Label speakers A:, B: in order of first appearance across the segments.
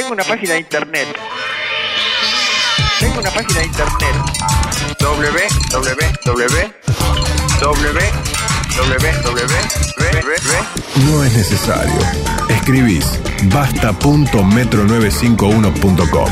A: Tengo una página de internet. Tengo una página de internet. www
B: No es necesario. Escribís basta.metro95uno.com.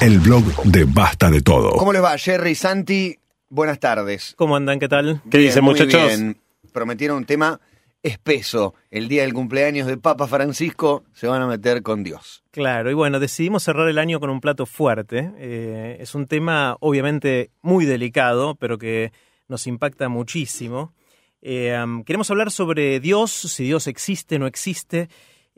B: El blog de Basta de Todo.
C: ¿Cómo les va, Jerry, Santi? Buenas tardes.
D: ¿Cómo andan? ¿Qué tal?
E: ¿Qué dicen, muchachos?
C: bien. Prometieron un tema espeso. El día del cumpleaños de Papa Francisco se van a meter con Dios.
D: Claro, y bueno, decidimos cerrar el año con un plato fuerte. Eh, es un tema obviamente muy delicado, pero que nos impacta muchísimo. Eh, queremos hablar sobre Dios, si Dios existe, no existe,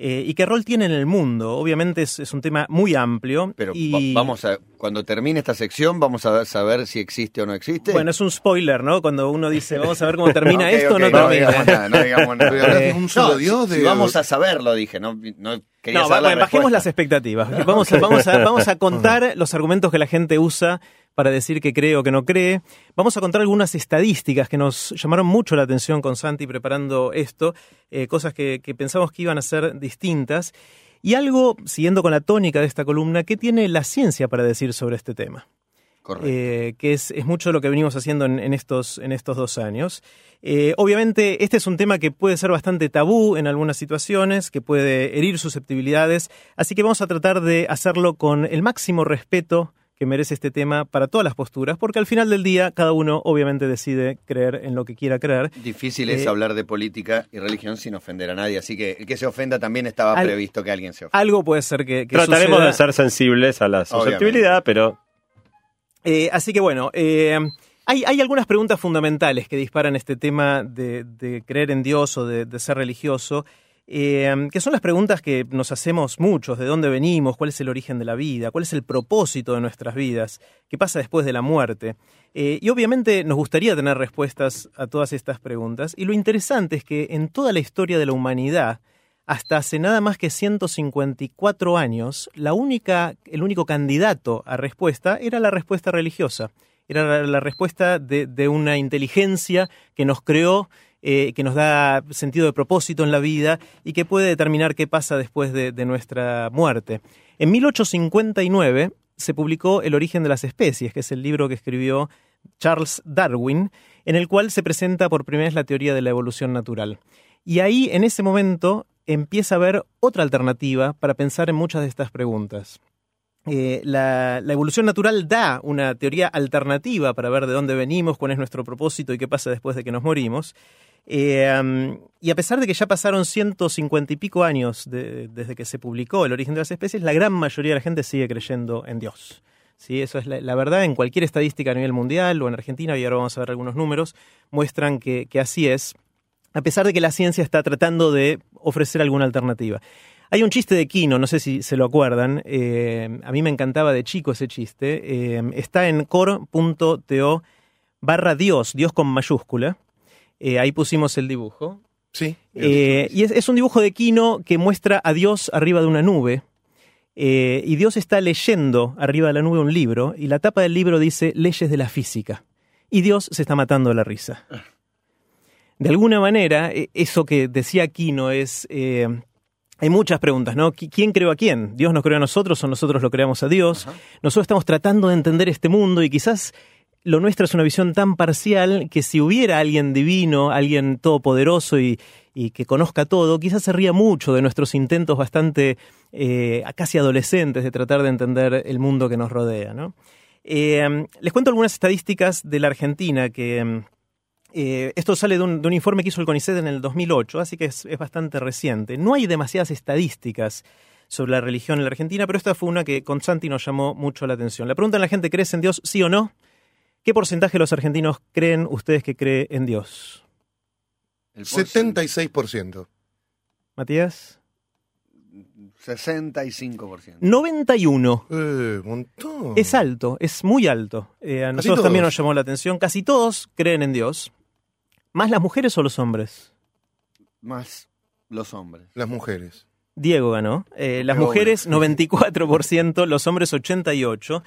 D: eh, y qué rol tiene en el mundo. Obviamente es, es un tema muy amplio.
C: Pero
D: y,
C: va- vamos a, cuando termine esta sección, vamos a saber si existe o no existe.
D: Bueno, es un spoiler, ¿no? Cuando uno dice, vamos a ver cómo termina
C: Ok,
D: esto,
C: ok,
D: no
C: no
D: termina.
C: digamos nada, no digamos nada.
F: Un solo
C: No,
F: Dios
C: si
F: de
C: vamos a saberlo, dije, no, no quería
D: No,
C: la
D: bajemos las expectativas. Vamos a, vamos, a, vamos a contar los argumentos que la gente usa para decir que cree o que no cree. Vamos a contar algunas estadísticas que nos llamaron mucho la atención con Santi preparando esto, eh, cosas que, que pensamos que iban a ser distintas. Y algo, siguiendo con la tónica de esta columna, ¿qué tiene la ciencia para decir sobre este tema?
C: Correcto.
D: eh, que es, es mucho lo que venimos haciendo en, en estos, en estos dos años. Eh, obviamente, este es un tema que puede ser bastante tabú en algunas situaciones, que puede herir susceptibilidades, así que vamos a tratar de hacerlo con el máximo respeto que merece este tema para todas las posturas, porque al final del día cada uno obviamente decide creer en lo que quiera creer.
C: Difícil es
D: eh,
C: hablar de política y religión sin ofender a nadie, así que el que se ofenda también estaba
D: Al-
C: previsto que alguien se ofenda.
D: Algo puede ser que, que
E: Trataremos
D: suceda.
E: de ser sensibles a la susceptibilidad, pero
D: Eh, así que bueno, eh, hay, hay algunas preguntas fundamentales que disparan este tema de, de creer en Dios o de, de ser religioso, eh, que son las preguntas que nos hacemos muchos, de dónde venimos, cuál es el origen de la vida, cuál es el propósito de nuestras vidas, qué pasa después de la muerte. Eh, y obviamente nos gustaría tener respuestas a todas estas preguntas, y lo interesante es que en toda la historia de la humanidad, hasta hace nada más que 154 años, la única, el único candidato a respuesta era la respuesta religiosa. Era la, respuesta de una inteligencia que nos creó, eh, que nos da sentido de propósito en la vida y que puede determinar qué pasa después de, de nuestra muerte. En 1859 se publicó El origen de las especies, que es el libro que escribió Charles Darwin, en el cual se presenta por primera vez la teoría de la evolución natural. Y ahí, en ese momento, empieza a haber otra alternativa para pensar en muchas de estas preguntas. Eh, la, evolución natural da una teoría alternativa para ver de dónde venimos, cuál es nuestro propósito y qué pasa después de que nos morimos. Eh, y a pesar de que ya pasaron 150 y pico años de- desde que se publicó El origen de las especies, la gran mayoría de la gente sigue creyendo en Dios. ¿Sí? Eso es la, verdad en cualquier estadística a nivel mundial o en Argentina, y ahora vamos a ver algunos números, muestran que así es, a pesar de que la ciencia está tratando de ofrecer alguna alternativa. Hay un chiste de Kino, no sé si se lo acuerdan, eh, a mí me encantaba de chico ese chiste, eh, está en core.to barra Dios, Dios con mayúscula, Eh, ahí pusimos el dibujo,
F: Sí.
D: y es, es un dibujo de Kino que muestra a Dios arriba de una nube. y Dios está leyendo arriba de la nube un libro, y la tapa del libro dice Leyes de la física. Y Dios se está matando de la risa. De alguna manera, eso que decía Kino es. Hay muchas preguntas, ¿no? ¿Qui- ¿Quién creó a quién? ¿Dios nos creó a nosotros o nosotros lo creamos a Dios? Nosotros estamos tratando de entender este mundo y quizás lo nuestro es una visión tan parcial que si hubiera alguien divino, alguien todopoderoso y, y que conozca todo, quizás se ría mucho de nuestros intentos bastante eh, casi adolescentes de tratar de entender el mundo que nos rodea. ¿no? Eh, les cuento algunas estadísticas de la Argentina que... eh, esto sale de un, de un informe que hizo el CONICET en el 2008, así que es, es bastante reciente. No hay demasiadas estadísticas sobre la religión en la Argentina, pero esta fue una que con Santi nos llamó mucho la atención. Le preguntan a la gente, ¿crees en Dios, sí o no? ¿Qué porcentaje de los argentinos creen ustedes que cree en Dios?
C: El porcentaje-
F: 76%.
D: Matías.
C: 65%.
D: 91.
F: Eh, montón.
D: Es alto, es muy alto. Eh, a
F: Casi
D: nosotros también nos llamó la atención. Casi todos creen en Dios. ¿Más las mujeres o los hombres?
C: Más los hombres.
F: Las mujeres.
D: Diego ganó. Eh, las
C: Qué
D: mujeres 94%, los hombres 88%.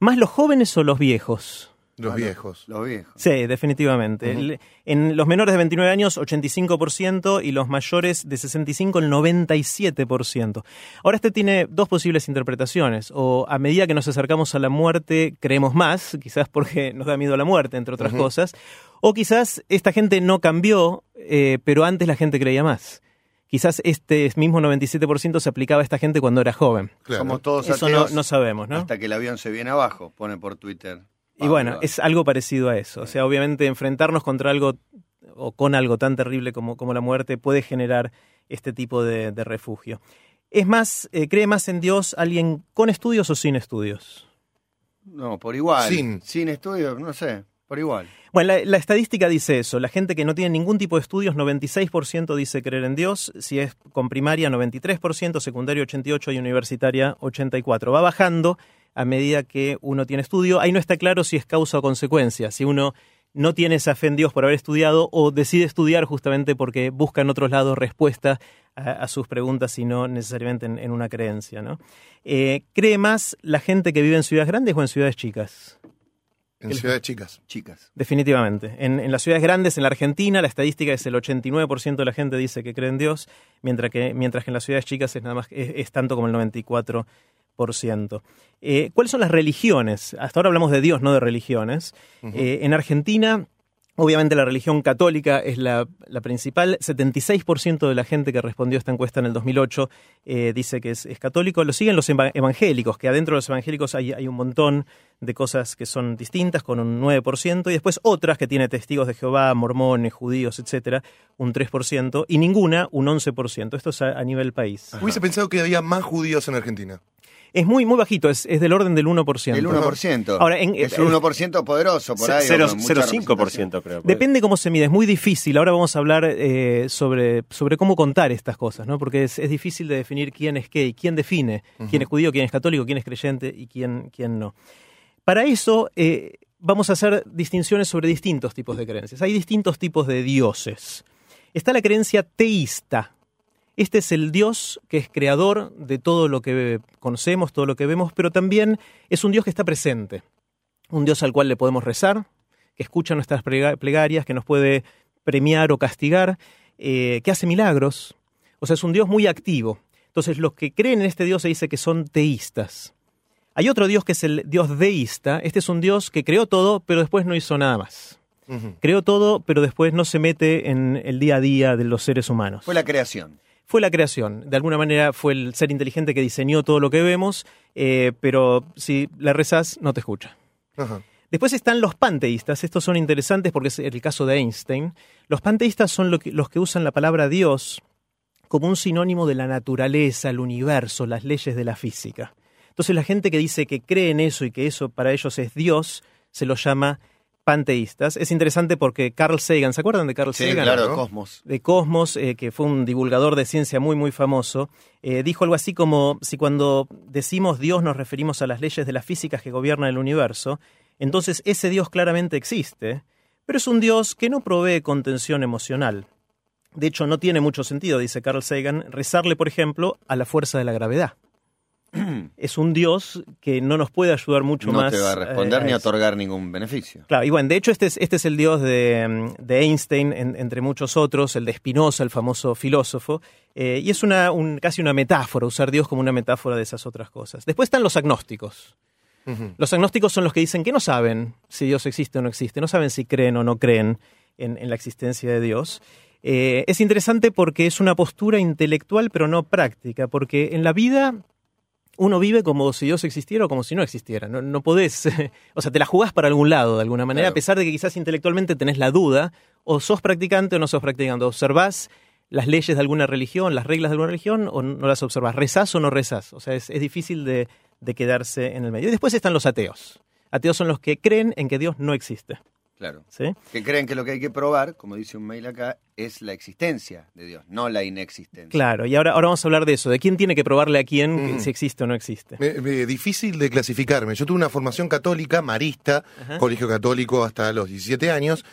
D: ¿Más los jóvenes o los viejos?
F: Los viejos.
C: Los viejos.
D: Sí, definitivamente. El- En los menores de 29 años, 85%, y los mayores de 65, el 97%. Ahora, este tiene dos posibles interpretaciones. O a medida que nos acercamos a la muerte, creemos más, quizás porque nos da miedo a la muerte, entre otras cosas. O quizás esta gente no cambió, eh, pero antes la gente creía más. Quizás este mismo 97% se aplicaba a esta gente cuando era joven.
F: Claro.
C: Somos todos
D: Eso no, no sabemos, ¿no?
C: hasta que el avión se viene abajo, pone por Twitter.
D: Y bueno, es algo parecido a eso. O sea, obviamente enfrentarnos contra algo o con algo tan terrible como, como la muerte puede generar este tipo de, de refugio. Es más, eh, ¿cree más en Dios alguien con estudios o sin estudios?
C: No, por igual.
F: Sin.
C: Sin estudio, no sé, por igual.
D: Bueno, la, la estadística dice eso. La gente que no tiene ningún tipo de estudios, 96% dice creer en Dios. Si es con primaria, 93%, secundaria, 88% y universitaria, 84%. Va bajando a medida que uno tiene estudio. Ahí no está claro si es causa o consecuencia. Si uno no tiene esa fe en Dios por haber estudiado o decide estudiar justamente porque busca en otros lados respuestas a, a sus preguntas y no necesariamente en, en una creencia. ¿no? Eh, ¿Cree más la gente que vive en ciudades grandes o en ciudades chicas?
F: En ciudades chicas.
C: Chicas.
D: Definitivamente. En, en las ciudades grandes, en la Argentina, la estadística es el 89% de la gente dice que cree en Dios, mientras que, mientras que en las ciudades chicas es, nada más, es, es tanto como el 94%. Eh, ¿Cuáles son las religiones? Hasta ahora hablamos de Dios, no de religiones. Eh, en Argentina, obviamente la religión católica es la, la principal. 76% de la gente que respondió a esta encuesta en el 2008 eh, dice que es, es católico. Lo siguen los eva- evangélicos, que adentro de los evangélicos hay, hay un montón de cosas que son distintas, con un 9%, y después otras que tiene testigos de Jehová, mormones, judíos, etcétera, un 3%, y ninguna un 11%. Esto es a, a nivel país.
F: Hubiese pensado que había más judíos en Argentina.
D: Es muy, muy bajito, es, es del orden del 1%.
C: El 1%.
D: Ahora, en-
C: es un 1% poderoso por ahí. o con mucha representación.
E: 0,5% creo.
D: Depende cómo se mide, es muy difícil. Ahora vamos a hablar eh, sobre, sobre cómo contar estas cosas, ¿no? Porque es, es difícil de definir quién es qué y quién define quién es judío, quién es católico, quién es creyente y quién, quién no. Para eso eh, vamos a hacer distinciones sobre distintos tipos de creencias. Hay distintos tipos de dioses. Está la creencia teísta. Este es el Dios que es creador de todo lo que conocemos, todo lo que vemos, pero también es un Dios que está presente. Un Dios al cual le podemos rezar, que escucha nuestras plegarias, que nos puede premiar o castigar, eh, que hace milagros. O sea, es un Dios muy activo. Entonces, los que creen en este Dios se dice que son teístas. Hay otro Dios que es el Dios deísta. Este es un Dios que creó todo, pero después no hizo nada más. Creó todo, pero después no se mete en el día a día de los seres humanos
C: Fue la creación.
D: Fue la creación. De alguna manera fue el ser inteligente que diseñó todo lo que vemos, eh, pero si le rezas, no te escucha.
F: Ajá.
D: Después están los panteístas. Estos son interesantes porque es el caso de Einstein. Los panteístas son lo que- los que usan la palabra Dios como un sinónimo de la naturaleza, el universo, las leyes de la física. Entonces la gente que dice que cree en eso y que eso para ellos es Dios, se los llama panteístas. Es interesante porque Carl Sagan, ¿se acuerdan de Carl
C: Sí,
D: Sagan?
C: claro,
F: ¿no?
C: Cosmos.
D: de Cosmos, eh, que fue un divulgador de ciencia muy, muy famoso, eh, dijo algo así como, si cuando decimos Dios nos referimos a las leyes de la física que gobiernan el universo, entonces ese Dios claramente existe, pero es un Dios que no provee contención emocional. De hecho, no tiene mucho sentido, dice Carl Sagan, rezarle, por ejemplo, a la fuerza de la gravedad. es un Dios que no nos puede ayudar mucho
C: no
D: más.
C: te va a responder
D: eh,
C: ni a
D: eso.
C: otorgar ningún beneficio.
D: Claro, y bueno, de hecho este es, este es el dios de, de Einstein, en- entre muchos otros, el de Spinoza, el famoso filósofo, eh, y es una, un- casi una metáfora, usar Dios como una metáfora de esas otras cosas. Después están los agnósticos. Los agnósticos son los que dicen que no saben si Dios existe o no existe, no saben si creen o no creen en, en la existencia de Dios. Eh, es interesante porque es una postura intelectual pero no práctica, porque en la vida uno vive como si Dios existiera o como si no existiera. No, no podés, o sea, te la jugás para algún lado de alguna manera,
C: Claro.
D: a pesar de que quizás intelectualmente tenés la duda, o sos practicante o no sos practicante. Observás las leyes de alguna religión, las reglas de alguna religión, o no las observás. ¿Rezás o no rezás? O sea, es, es difícil de, de quedarse en el medio. Y después están los ateos. Ateos son los que creen en que Dios no existe.
C: Claro.
D: ¿sí?
C: Que creen que lo que hay que probar, como dice un mail acá, es la existencia de Dios, no la inexistencia.
D: Claro, y ahora, ahora vamos a hablar de eso, de quién tiene que probarle a quién si existe o no existe.
F: Me- me- difícil de clasificarme. Yo tuve una formación católica, marista,
D: Ajá.
F: colegio católico hasta los 17 años.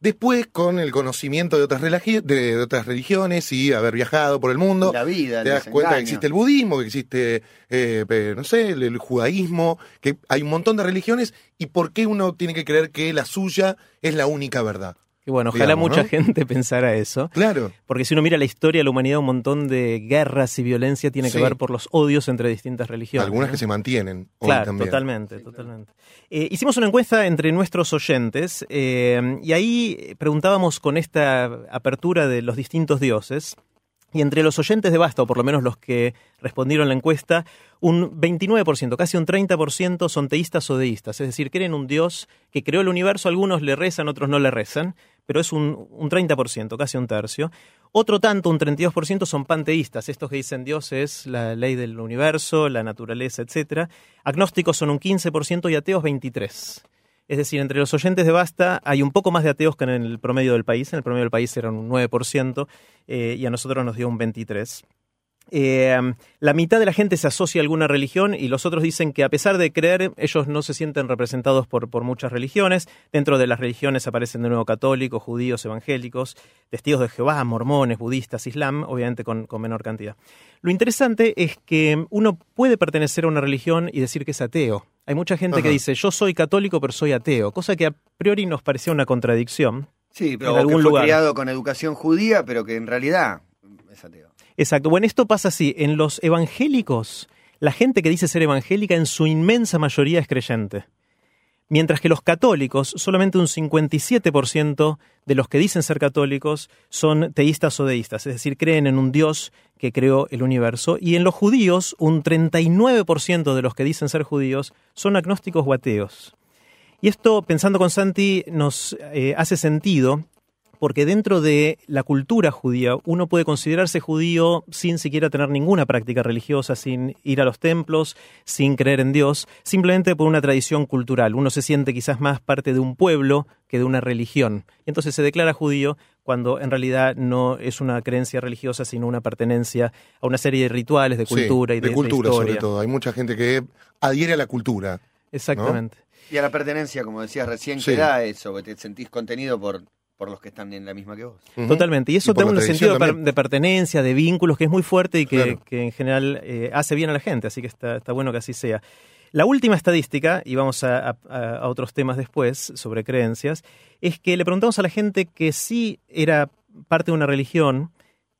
F: Después, con el conocimiento de otras, religi- de, de otras religiones y haber viajado por el mundo,
C: La vida, el
F: te das cuenta que existe el budismo, que existe, eh, no sé, el, el judaísmo, que hay un montón de religiones y por qué uno tiene que creer que la suya es la única verdad.
D: Que bueno, ojalá
F: Digamos,
D: mucha
F: ¿no?
D: gente pensara eso.
F: Claro.
D: Porque si uno mira la historia de la humanidad, un montón de guerras y violencia tiene que
F: Sí.
D: ver por los odios entre distintas religiones.
F: Algunas
D: ¿no?
F: que se mantienen. hoy
D: Claro,
F: también.
D: totalmente, totalmente. Eh, hicimos una encuesta entre nuestros oyentes eh, y ahí preguntábamos con esta apertura de los distintos dioses. Y entre los oyentes de Basta, o por lo menos los que respondieron la encuesta, un 29%, casi un 30% son teístas o deístas. Es decir, creen un Dios que creó el universo, algunos le rezan, otros no le rezan, pero es un, un 30%, casi un tercio. Otro tanto, un 32%, son panteístas, estos que dicen Dios es la ley del universo, la naturaleza, etc. Agnósticos son un 15% y ateos 23%. Es decir, entre los oyentes de Basta hay un poco más de ateos que en el promedio del país. En el promedio del país eran un 9% eh, y a nosotros nos dio un 23%. Eh, la mitad de la gente se asocia a alguna religión y los otros dicen que a pesar de creer, ellos no se sienten representados por, por muchas religiones. Dentro de las religiones aparecen de nuevo católicos, judíos, evangélicos, testigos de Jehová, mormones, budistas, islam, obviamente con, con menor cantidad. Lo interesante es que uno puede pertenecer a una religión y decir que es ateo. Hay mucha gente que dice, yo soy católico pero soy ateo, cosa que a priori nos parecía una contradicción.
C: Sí, pero
D: en
C: que
D: algún
C: fue
D: lugar.
C: criado con educación judía, pero que en realidad es ateo.
D: Exacto. Bueno, esto pasa así. En los evangélicos, la gente que dice ser evangélica en su inmensa mayoría es creyente. Mientras que los católicos, solamente un 57% de los que dicen ser católicos son teístas o deístas, es decir, creen en un Dios que creó el universo. Y en los judíos, un 39% de los que dicen ser judíos son agnósticos o ateos. Y esto, pensando con Santi, nos eh, hace sentido porque dentro de la cultura judía uno puede considerarse judío sin siquiera tener ninguna práctica religiosa, sin ir a los templos, sin creer en Dios, simplemente por una tradición cultural. Uno se siente quizás más parte de un pueblo que de una religión. Y entonces se declara judío cuando en realidad no es una creencia religiosa, sino una pertenencia a una serie de rituales, de
F: Sí,
D: cultura y de,
F: de cultura
D: de
F: sobre todo. Hay mucha gente que adhiere a la cultura.
D: Exactamente.
C: Y a la pertenencia, como decías recién,
F: Sí.
C: que da eso, que te sentís contenido por, por los que están en la misma que vos.
D: Totalmente. Y eso da un sentido de, per-
F: también.
D: de pertenencia, de vínculos, que es muy fuerte y que,
F: Claro.
D: que en general eh, hace bien a la gente. Así que está, está bueno que así sea. La última estadística, y vamos a, a- a otros temas después sobre creencias, es que le preguntamos a la gente que sí era parte de una religión,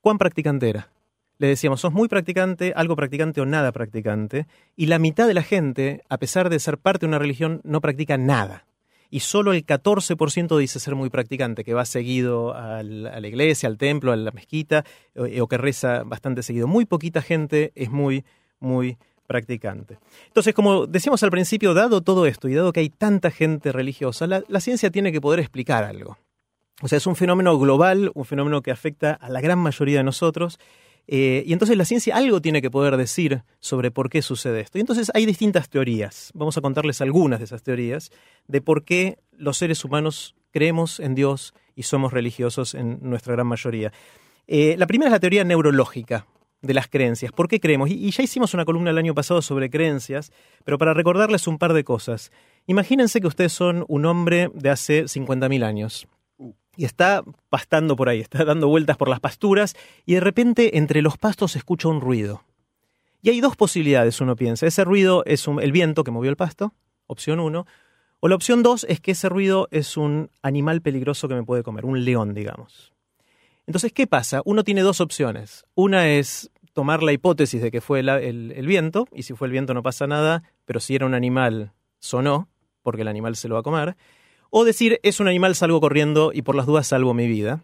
D: ¿cuán practicante era? Le decíamos, ¿sos muy practicante, algo practicante o nada practicante? Y la mitad de la gente, a pesar de ser parte de una religión, no practica nada y solo el 14% dice ser muy practicante, que va seguido a la iglesia, al templo, a la mezquita, o, o que reza bastante seguido. Muy poquita gente es muy, muy practicante. Entonces, como decíamos al principio, dado todo esto y dado que hay tanta gente religiosa, la, la ciencia tiene que poder explicar algo. O sea, es un fenómeno global, un fenómeno que afecta a la gran mayoría de nosotros. Eh, y entonces la ciencia algo tiene que poder decir sobre por qué sucede esto. Y entonces hay distintas teorías. Vamos a contarles algunas de esas teorías de por qué los seres humanos creemos en Dios y somos religiosos en nuestra gran mayoría. Eh, la primera es la teoría neurológica de las creencias. ¿Por qué creemos? Y, y ya hicimos una columna el año pasado sobre creencias, pero para recordarles un par de cosas. Imagínense que ustedes son un hombre de hace 50.000 años y está pastando por ahí, está dando vueltas por las pasturas y de repente entre los pastos escucha un ruido. Y hay dos posibilidades, uno piensa. Ese ruido es el viento que movió el pasto, opción uno. O la opción dos es que ese ruido es un animal peligroso que me puede comer, un león, digamos. Entonces, ¿qué pasa? Uno tiene dos opciones. Una es tomar la hipótesis de que fue el, el viento, y si fue el viento no pasa nada, pero si era un animal, sonó, porque el animal se lo va a comer. O decir, es un animal, salgo corriendo y por las dudas salvo mi vida.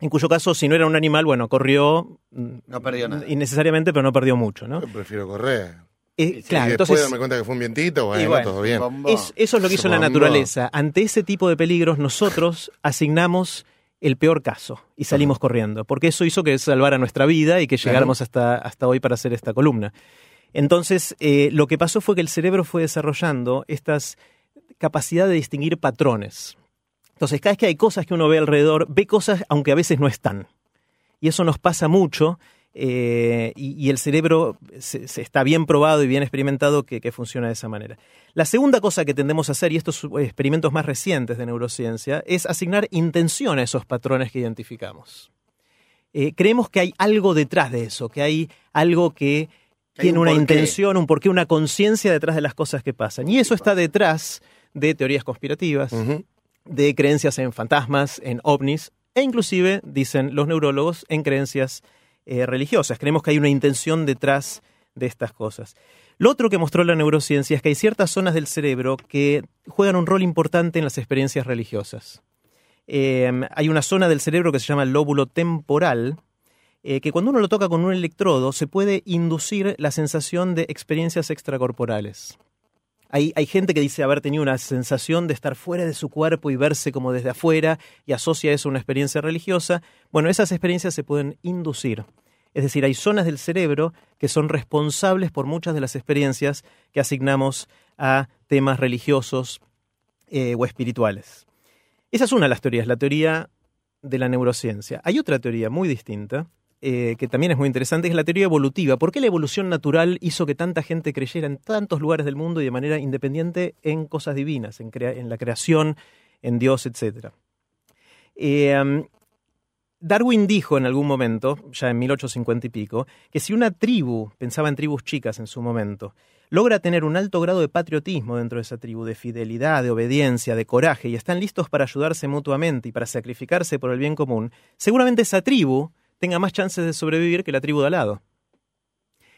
D: En cuyo caso, si no era un animal, bueno, corrió. mm,
C: No perdió nada.
D: Innecesariamente, pero no perdió mucho, ¿no?
F: Yo prefiero correr.
D: Eh,
C: sí,
D: claro,
F: y después
D: entonces.
F: darme cuenta que fue un vientito, bueno,
D: bueno,
F: todo bien.
D: Es- eso es lo que hizo la naturaleza. Ante ese tipo de peligros, nosotros asignamos el peor caso y salimos corriendo, porque eso hizo que salvara nuestra vida y que
F: Claro.
D: llegáramos hasta, hasta hoy para hacer esta columna. Entonces, eh, lo que pasó fue que el cerebro fue desarrollando estas capacidad de distinguir patrones. Entonces, cada vez que hay cosas que uno ve alrededor, ve cosas aunque a veces no están. Y eso nos pasa mucho eh, y, y el cerebro se, se está bien probado y bien experimentado que, que funciona de esa manera. La segunda cosa que tendemos a hacer, y estos experimentos más recientes de neurociencia, es asignar intención a esos patrones que identificamos. Eh, creemos que hay algo detrás de eso, que hay algo que tiene
C: un
D: una
C: porqué.
D: intención, un porqué, una conciencia detrás de las cosas que pasan. Y eso está detrás de teorías conspirativas, de creencias en fantasmas, en ovnis, e inclusive, dicen los neurólogos, en creencias eh, religiosas. Creemos que hay una intención detrás de estas cosas. Lo otro que mostró la neurociencia es que hay ciertas zonas del cerebro que juegan un rol importante en las experiencias religiosas. Eh, hay una zona del cerebro que se llama el lóbulo temporal, eh, que cuando uno lo toca con un electrodo se puede inducir la sensación de experiencias extracorporales. Hay, hay gente que dice haber tenido una sensación de estar fuera de su cuerpo y verse como desde afuera y asocia eso a una experiencia religiosa. Bueno, esas experiencias se pueden inducir. Es decir, hay zonas del cerebro que son responsables por muchas de las experiencias que asignamos a temas religiosos eh, o espirituales. Esa es una de las teorías, la teoría de la neurociencia. Hay otra teoría muy distinta, eh, que también es muy interesante, es la teoría evolutiva. ¿Por qué la evolución natural hizo que tanta gente creyera en tantos lugares del mundo y de manera independiente en cosas divinas, en, la creación, en Dios, etc.? Eh, um, Darwin dijo en algún momento, ya en 1850 y pico, que si una tribu, pensaba en tribus chicas en su momento, logra tener un alto grado de patriotismo dentro de esa tribu, de fidelidad, de obediencia, de coraje, y están listos para ayudarse mutuamente y para sacrificarse por el bien común, seguramente esa tribu tenga más chances de sobrevivir que la tribu de al lado.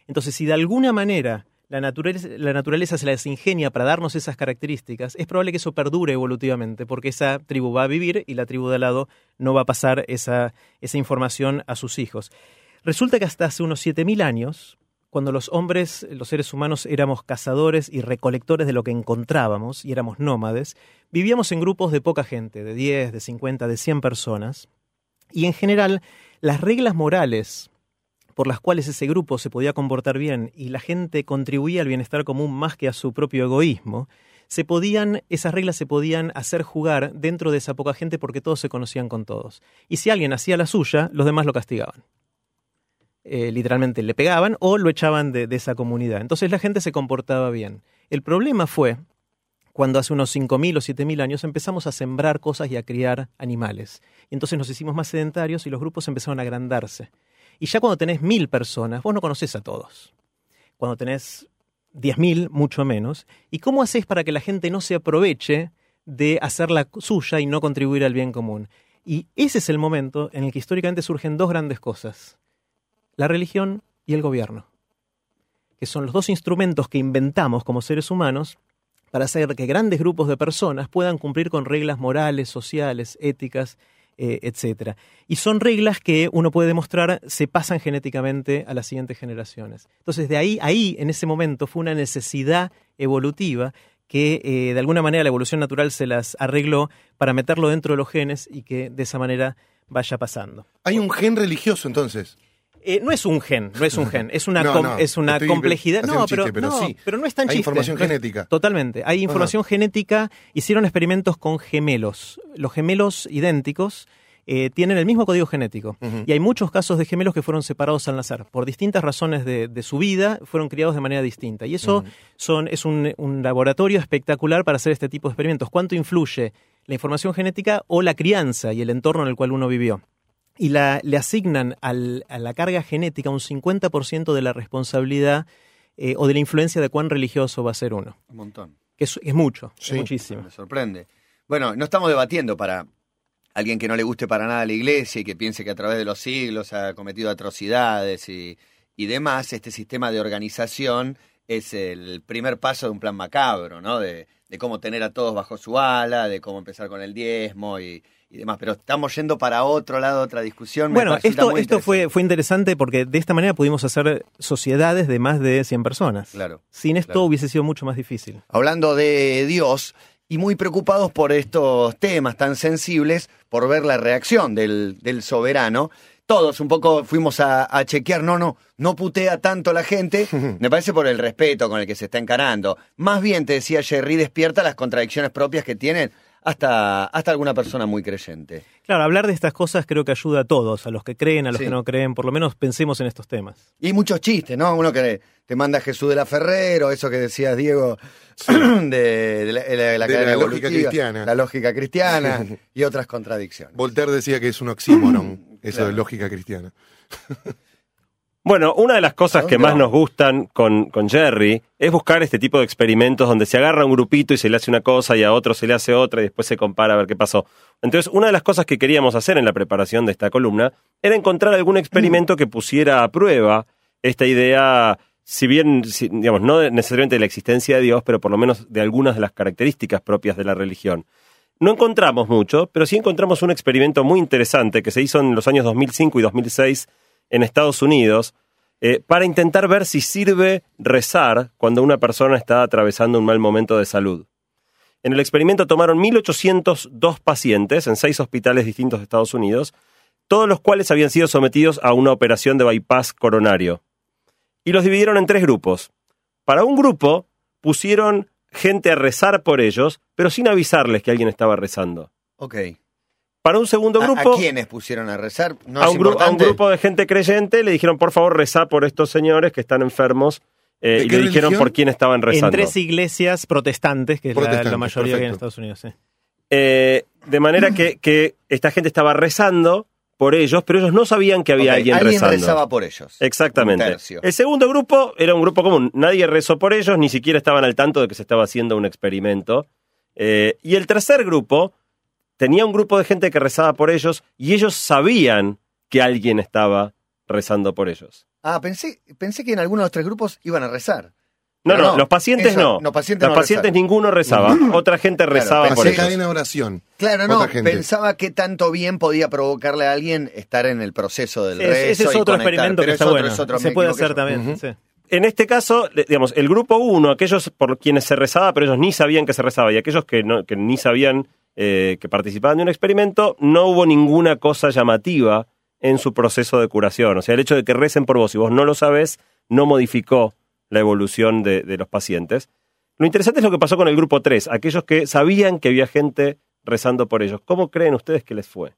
D: Entonces, si de alguna manera la naturaleza, la naturaleza se las ingenia para darnos esas características, es probable que eso perdure evolutivamente, porque esa tribu va a vivir y la tribu de al lado no va a pasar esa, esa información a sus hijos. Resulta que hasta hace unos 7.000 años, cuando los hombres, los seres humanos, éramos cazadores y recolectores de lo que encontrábamos y éramos nómades, vivíamos en grupos de poca gente, de 10, de 50, de 100 personas, y en general las reglas morales por las cuales ese grupo se podía comportar bien y la gente contribuía al bienestar común más que a su propio egoísmo, se podían, esas reglas se podían hacer jugar dentro de esa poca gente porque todos se conocían con todos. Y si alguien hacía la suya, los demás lo castigaban. Eh, literalmente le pegaban o lo echaban de, de esa comunidad. Entonces la gente se comportaba bien. El problema fue cuando hace unos 5.000 o 7.000 años empezamos a sembrar cosas y a criar animales. Entonces nos hicimos más sedentarios y los grupos empezaron a agrandarse. Y ya cuando tenés mil personas, vos no conocés a todos. Cuando tenés 10.000, mucho menos. ¿Y cómo haces para que la gente no se aproveche de hacer la suya y no contribuir al bien común? Y ese es el momento en el que históricamente surgen dos grandes cosas. La religión y el gobierno. Que son los dos instrumentos que inventamos como seres humanos para hacer que grandes grupos de personas puedan cumplir con reglas morales, sociales, éticas, eh, etc. Y son reglas que uno puede demostrar se pasan genéticamente a las siguientes generaciones. Entonces, de ahí, ahí, en ese momento, fue una necesidad evolutiva que eh, de alguna manera la evolución natural se las arregló para meterlo dentro de los genes y que de esa manera vaya pasando.
F: Hay un gen religioso entonces.
D: Eh, no es un gen, no es un gen, es una,
F: No,
D: com-
F: no,
D: es una complejidad. No
F: chiste,
D: pero,
F: pero
D: no,
F: sí.
D: pero no es tan
F: Hay
D: chiste.
F: información
D: No es-
F: genética.
D: Totalmente. Hay información genética. Hicieron experimentos con gemelos. Los gemelos idénticos eh, tienen el mismo código genético. Y hay muchos casos de gemelos que fueron separados al nacer. Por distintas razones de, de su vida, fueron criados de manera distinta. Y eso son, es un, un laboratorio espectacular para hacer este tipo de experimentos. ¿Cuánto influye la información genética o la crianza y el entorno en el cual uno vivió? Y la, le asignan al- a la carga genética un 50% de la responsabilidad eh, o de la influencia de cuán religioso va a ser uno.
C: Un montón.
D: Que es, es mucho,
F: Sí.
D: es muchísimo.
C: Me sorprende. Bueno, no estamos debatiendo para alguien que no le guste para nada la iglesia y que piense que a través de los siglos ha cometido atrocidades y, y demás. Este sistema de organización es el primer paso de un plan macabro, ¿no? De, de cómo tener a todos bajo su ala, de cómo empezar con el diezmo y, y demás. Pero estamos yendo para otro lado, otra discusión. Me
D: Bueno, esto,
C: muy
D: esto fue,
C: interesante.
D: fue interesante porque de esta manera pudimos hacer sociedades de más de 100 personas.
C: Claro.
D: Sin esto
C: claro.
D: hubiese sido mucho más difícil.
C: hablando de Dios y muy preocupados por estos temas tan sensibles, por ver la reacción del, del soberano. Todos un poco fuimos a, a chequear, no, no, no putea tanto la gente, me parece por el respeto con el que se está encarando. Más bien, te decía Jerry, despierta las contradicciones propias que tienen hasta, hasta alguna persona muy creyente.
D: Claro, hablar de estas cosas creo que ayuda a todos, a los que creen, a los
C: Sí.
D: que no creen, por lo menos pensemos en estos temas.
C: Y muchos chistes, ¿no? Uno que te manda Jesús de la Ferrero, eso que decías, Diego, de, de la, de la- la
F: De la lógica cristiana.
C: La lógica cristiana y otras contradicciones.
F: Voltaire decía que es un oxímoron, eso
C: Claro.
F: de lógica cristiana.
E: Bueno, una de las cosas
C: ¿A
E: que más nos gustan con, con Jerry es buscar este tipo de experimentos donde se agarra un grupito y se le hace una cosa y a otro se le hace otra y después se compara a ver qué pasó. Entonces, una de las cosas que queríamos hacer en la preparación de esta columna era encontrar algún experimento que pusiera a prueba esta idea, si bien, si- digamos, no necesariamente de la existencia de Dios, pero por lo menos de algunas de las características propias de la religión. No encontramos mucho, pero sí encontramos un experimento muy interesante que se hizo en los años 2005 y 2006 en Estados Unidos eh, para intentar ver si sirve rezar cuando una persona está atravesando un mal momento de salud. En el experimento tomaron 1.802 pacientes en seis hospitales distintos de Estados Unidos, todos los cuales habían sido sometidos a una operación de bypass coronario. Y los dividieron en tres grupos. Para un grupo pusieron gente a rezar por ellos, pero sin avisarles que alguien estaba rezando.
C: Ok.
E: Para un segundo
C: ¿A,
E: grupo...
C: a quiénes pusieron a rezar? ¿No
E: a, un gru- a un
C: importante?
E: grupo de gente creyente le dijeron, por favor, rezá por estos señores que están enfermos. eh,
F: ¿De
E: y le dijeron
F: religión?
E: por quién estaban rezando.
D: En tres iglesias protestantes, que es la- mayoría que hay en. Estados Unidos. sí.
E: Eh, de manera que, que esta gente estaba rezando por ellos, pero ellos no sabían que había
C: Ok,
E: alguien,
C: alguien
E: rezando.
C: rezaba por ellos.
E: Exactamente. El segundo grupo era un grupo común. Nadie rezó por ellos, ni siquiera estaban al tanto de que se estaba haciendo un experimento. Eh, y el tercer grupo tenía un grupo de gente que rezaba por ellos y ellos sabían que alguien estaba rezando por ellos.
C: Ah, pensé, pensé que en alguno de los tres grupos iban a rezar.
E: No, no, los pacientes
C: eso,
E: no.
C: los pacientes
E: los
C: no
E: pacientes ninguno rezaba. Otra gente rezaba
C: pensé
E: por ellos.
F: cadena de oración.
C: Claro, no, pensaba que tanto bien podía provocarle a alguien estar en el proceso del
D: Es-
C: rezo
D: ese es otro
C: conectar,
D: experimento que
C: es
D: está
C: otro,
D: bueno.
C: es otro,
D: Se puede hacer también. Sí.
E: En este caso, digamos, el grupo 1, aquellos por quienes se rezaba, pero ellos ni sabían que se rezaba, y aquellos que, no, que ni sabían eh, que participaban de un experimento, no hubo ninguna cosa llamativa en su proceso de curación. O sea, el hecho de que recen por vos y vos no lo sabés, no modificó la evolución de, de los pacientes. Lo interesante es lo que pasó con el grupo 3, aquellos que sabían que había gente rezando por ellos. ¿Cómo creen ustedes que les fue?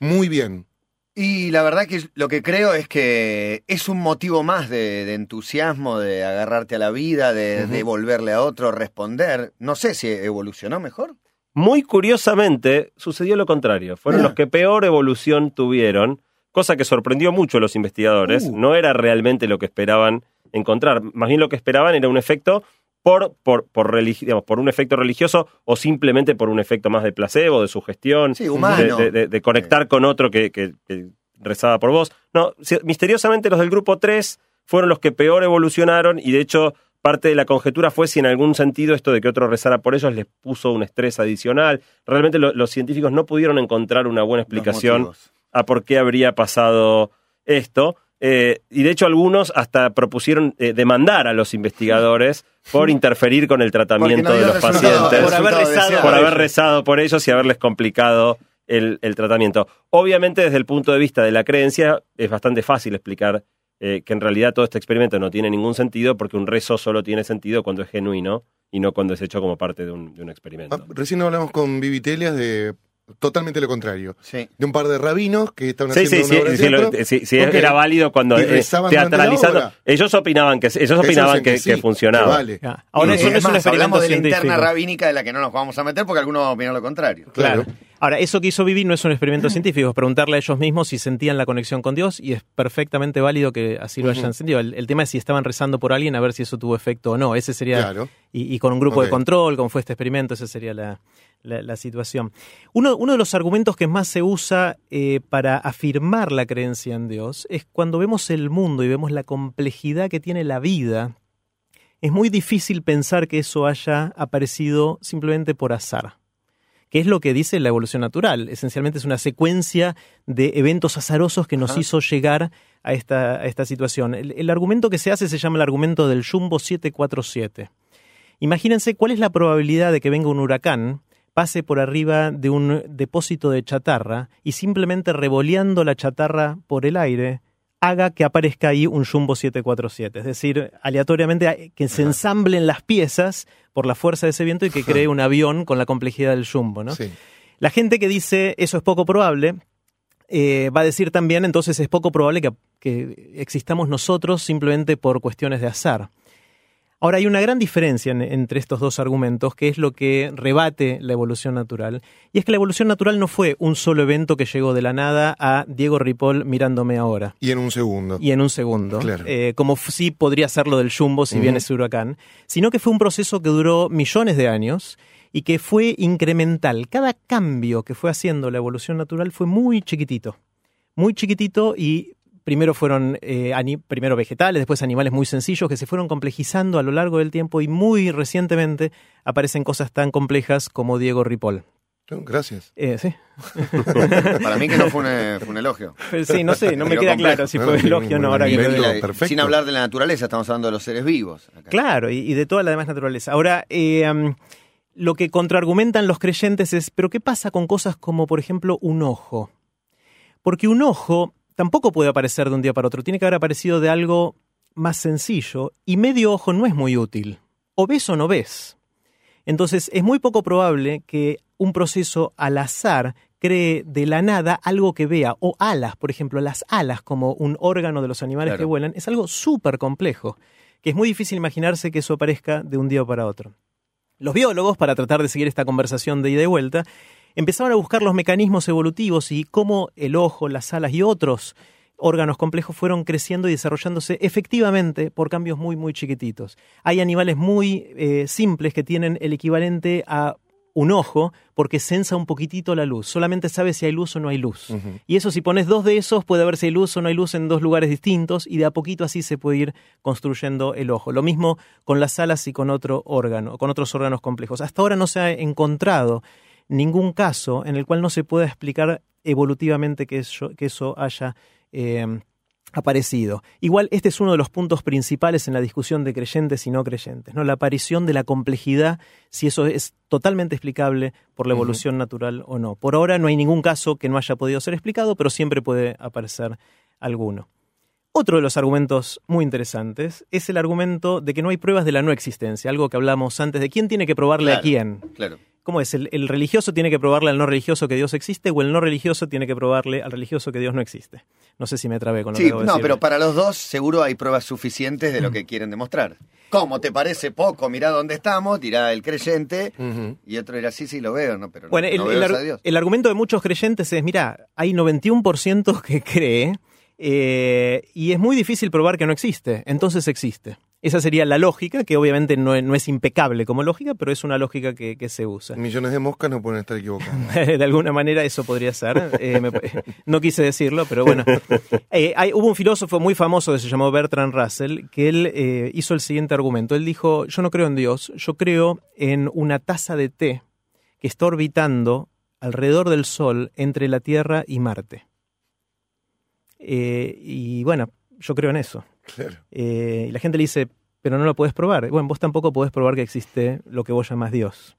F: Muy bien.
C: Y la verdad que lo que creo es que es un motivo más de, de entusiasmo, de agarrarte a la vida, de, de volverle a otro, responder. No sé si evolucionó mejor.
E: Muy curiosamente, sucedió lo contrario. Fueron
C: Ah.
E: los que peor evolución tuvieron, cosa que sorprendió mucho a los investigadores.
C: Uh.
E: No era realmente lo que esperaban encontrar. Más bien lo que esperaban era un efecto por, por, por, digamos, por un efecto religioso o simplemente por un efecto más de placebo, de sugestión,
C: Sí, humano.
E: de, de- de conectar con otro que, que- que rezaba por vos. No, misteriosamente los del grupo 3 fueron los que peor evolucionaron y de hecho parte de la conjetura fue si en algún sentido esto de que otro rezara por ellos les puso un estrés adicional. Realmente lo- los científicos no pudieron encontrar una buena explicación a por qué habría pasado esto. Eh, y de hecho algunos hasta propusieron eh, demandar a los investigadores por interferir con el tratamiento
C: no
E: de los pacientes
D: Por haber rezado
E: por haber
C: Ellos.
E: rezado por ellos y haberles complicado el, el tratamiento. Obviamente, desde el punto de vista de la creencia, es bastante fácil explicar eh, que en realidad todo este experimento no tiene ningún sentido porque un rezo solo tiene sentido cuando es genuino y no cuando es hecho como parte de un, de un experimento.
F: Ah, Recién hablamos con Vivi Telias de totalmente lo contrario.
C: Sí.
F: De un par de rabinos que estaban
E: sí,
F: haciendo
E: sí,
F: una obra de
E: sí, lo- sí, sí, era válido cuando eh, teatralizando. Ellos opinaban que ellos
F: Ellos
E: opinaban que,
F: sí,
E: que funcionaba.
F: que vale.
D: Ya. Ahora, eso es un
C: más,
D: experimento
C: hablamos de la interna rabínica de la que no nos vamos a meter porque algunos opinan lo contrario.
F: Claro.
D: Ahora, eso que hizo Vivi no es un experimento científico, es preguntarle a ellos mismos si sentían la conexión con Dios y es perfectamente válido que así lo hayan sentido. El, el tema es si estaban rezando por alguien a ver si eso tuvo efecto o no. Ese sería.
F: Claro.
D: Y, y con un grupo de control, como fue este experimento, esa sería la, la- la situación. Uno, uno de los argumentos que más se usa eh, para afirmar la creencia en Dios es cuando vemos el mundo y vemos la complejidad que tiene la vida. Es muy difícil pensar que eso haya aparecido simplemente por azar que es lo que dice la evolución natural. Esencialmente es una secuencia de eventos azarosos que nos
C: Ajá.
D: hizo llegar a esta, a esta situación. El, el argumento que se hace se llama el argumento del Jumbo 747. Imagínense cuál es la probabilidad de que venga un huracán, pase por arriba de un depósito de chatarra y simplemente revoleando la chatarra por el aire, haga que aparezca ahí un Jumbo 747. Es decir, aleatoriamente eh, que se ensamblen las piezas por la fuerza de ese viento y que cree un avión con la complejidad del Jumbo. ¿no?
F: Sí.
D: La gente que dice eso es poco probable, eh, va a decir también entonces es poco probable que, que existamos nosotros simplemente por cuestiones de azar. Ahora hay una gran diferencia en- entre estos dos argumentos, que es lo que rebate la evolución natural, y es que la evolución natural no fue un solo evento que llegó de la nada a Diego Ripoll mirándome ahora
F: Y en un segundo.
D: y en un segundo,
F: Claro.
D: eh, como sí podría ser lo del Jumbo si viene ese huracán, sino que fue un proceso que duró millones de años y que fue incremental. Cada cambio que fue haciendo la evolución natural fue muy chiquitito, muy chiquitito y primero fueron eh, primero vegetales, después animales muy sencillos que se fueron complejizando a lo largo del tiempo y muy recientemente aparecen cosas tan complejas como Diego Ripoll.
F: No, Gracias.
D: Eh, sí.
C: Para mí que no fue un, fue un elogio.
D: Pero sí, no sé, no me
C: Pero
D: queda
C: complejo.
D: claro si
F: No,
D: fue
F: no,
D: elogio o no. Ahora que lo
C: sin hablar de la naturaleza, estamos hablando de los seres vivos. acá.
D: Claro, y, y de toda la demás naturaleza. Ahora, eh, um, lo que contraargumentan los creyentes es, pero ¿qué pasa con cosas como, por ejemplo, un ojo? Porque un ojo tampoco puede aparecer de un día para otro, tiene que haber aparecido de algo más sencillo, y medio ojo no es muy útil. O ves o no ves. Entonces, es muy poco probable que un proceso al azar cree de la nada algo que vea, o alas, por ejemplo, las alas como un órgano de los animales
C: Claro.
D: que vuelan, es algo súper complejo, que es muy difícil imaginarse que eso aparezca de un día para otro. Los biólogos, para tratar de seguir esta conversación de ida y vuelta, empezaron a buscar los mecanismos evolutivos y cómo el ojo, las alas y otros órganos complejos fueron creciendo y desarrollándose efectivamente por cambios muy, muy chiquititos. Hay animales muy eh, simples que tienen el equivalente a un ojo porque sensa un poquitito la luz. Solamente sabe si hay luz o no hay luz. Y eso si pones dos de esos puede ver si hay luz o no hay luz en dos lugares distintos y de a poquito así se puede ir construyendo el ojo. Lo mismo con las alas y con otro órgano, con otros órganos complejos. Hasta ahora no se ha encontrado ningún caso en el cual no se pueda explicar evolutivamente que eso, que eso haya eh, aparecido. Igual este es uno de los puntos principales en la discusión de creyentes y no creyentes, ¿no? La aparición de la complejidad, si eso es totalmente explicable por la evolución natural o no. Por ahora no hay ningún caso que no haya podido ser explicado, pero siempre puede aparecer alguno. Otro de los argumentos muy interesantes es el argumento de que no hay pruebas de la no existencia, algo que hablamos antes de quién tiene que probarle a quién.
C: Claro.
D: ¿Cómo es? ¿El, el religioso tiene que probarle al no religioso que Dios existe o el no religioso tiene que probarle al religioso que Dios no existe? No sé si me trabé con lo
C: Sí,
D: que de
C: no, pero para los dos seguro hay pruebas suficientes de lo que quieren demostrar. ¿Cómo te parece poco? Mirá dónde estamos, dirá el creyente, y otro dirá, sí, sí, lo veo, ¿no? Pero no-
D: Bueno, el,
C: no
D: el
C: veo a Dios.
D: el argumento de muchos creyentes es, mira, hay 91% que cree eh, y es muy difícil probar que no existe, entonces existe. Esa sería la lógica, que obviamente no, es- no es impecable como lógica, pero es una lógica que, que se usa.
F: Millones de moscas no pueden estar equivocadas.
D: de alguna manera eso podría ser. Eh, me- no quise decirlo, pero bueno. Eh, hay- hubo un filósofo muy famoso que se llamó Bertrand Russell, que él eh, hizo el siguiente argumento. Él dijo, yo no creo en Dios, yo creo en una taza de té que está orbitando alrededor del Sol entre la Tierra y Marte. Y bueno, yo creo en eso.
F: Claro.
D: Eh, y la gente le dice, pero no lo puedes probar. Bueno, vos tampoco podés probar que existe lo que vos llamás Dios.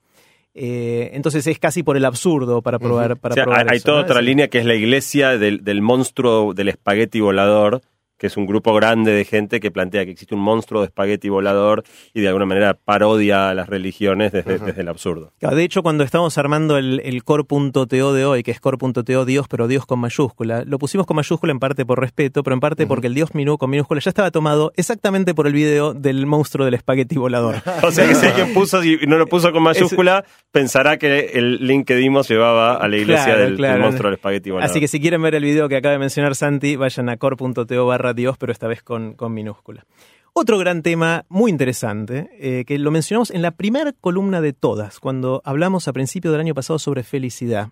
D: Eh, entonces es casi por el absurdo para probar, para
E: O sea,
D: probar
E: hay, toda
D: ¿no?
E: otra
D: Es-
E: línea que es la iglesia del, del monstruo del espagueti volador, que es un grupo grande de gente que plantea que existe un monstruo de espagueti volador y de alguna manera parodia a las religiones desde, desde el absurdo.
D: Claro, De hecho, cuando estábamos armando el, el core.to de hoy, que es core.to Dios, pero Dios con mayúscula, lo pusimos con mayúscula en parte por respeto, pero en parte porque el Dios minú con minúscula ya estaba tomado exactamente por el video del monstruo del espagueti volador.
E: O sea que si alguien puso y no lo puso con mayúscula, pensará que el link que dimos llevaba a la iglesia
D: Claro,
E: del, monstruo del espagueti volador.
D: Así que si quieren ver el video que acaba de mencionar Santi, vayan a core.to barra Dios, pero esta vez con, con minúscula. Otro gran tema muy interesante, eh, que lo mencionamos en la primera columna de todas, cuando hablamos a principio del año pasado sobre felicidad,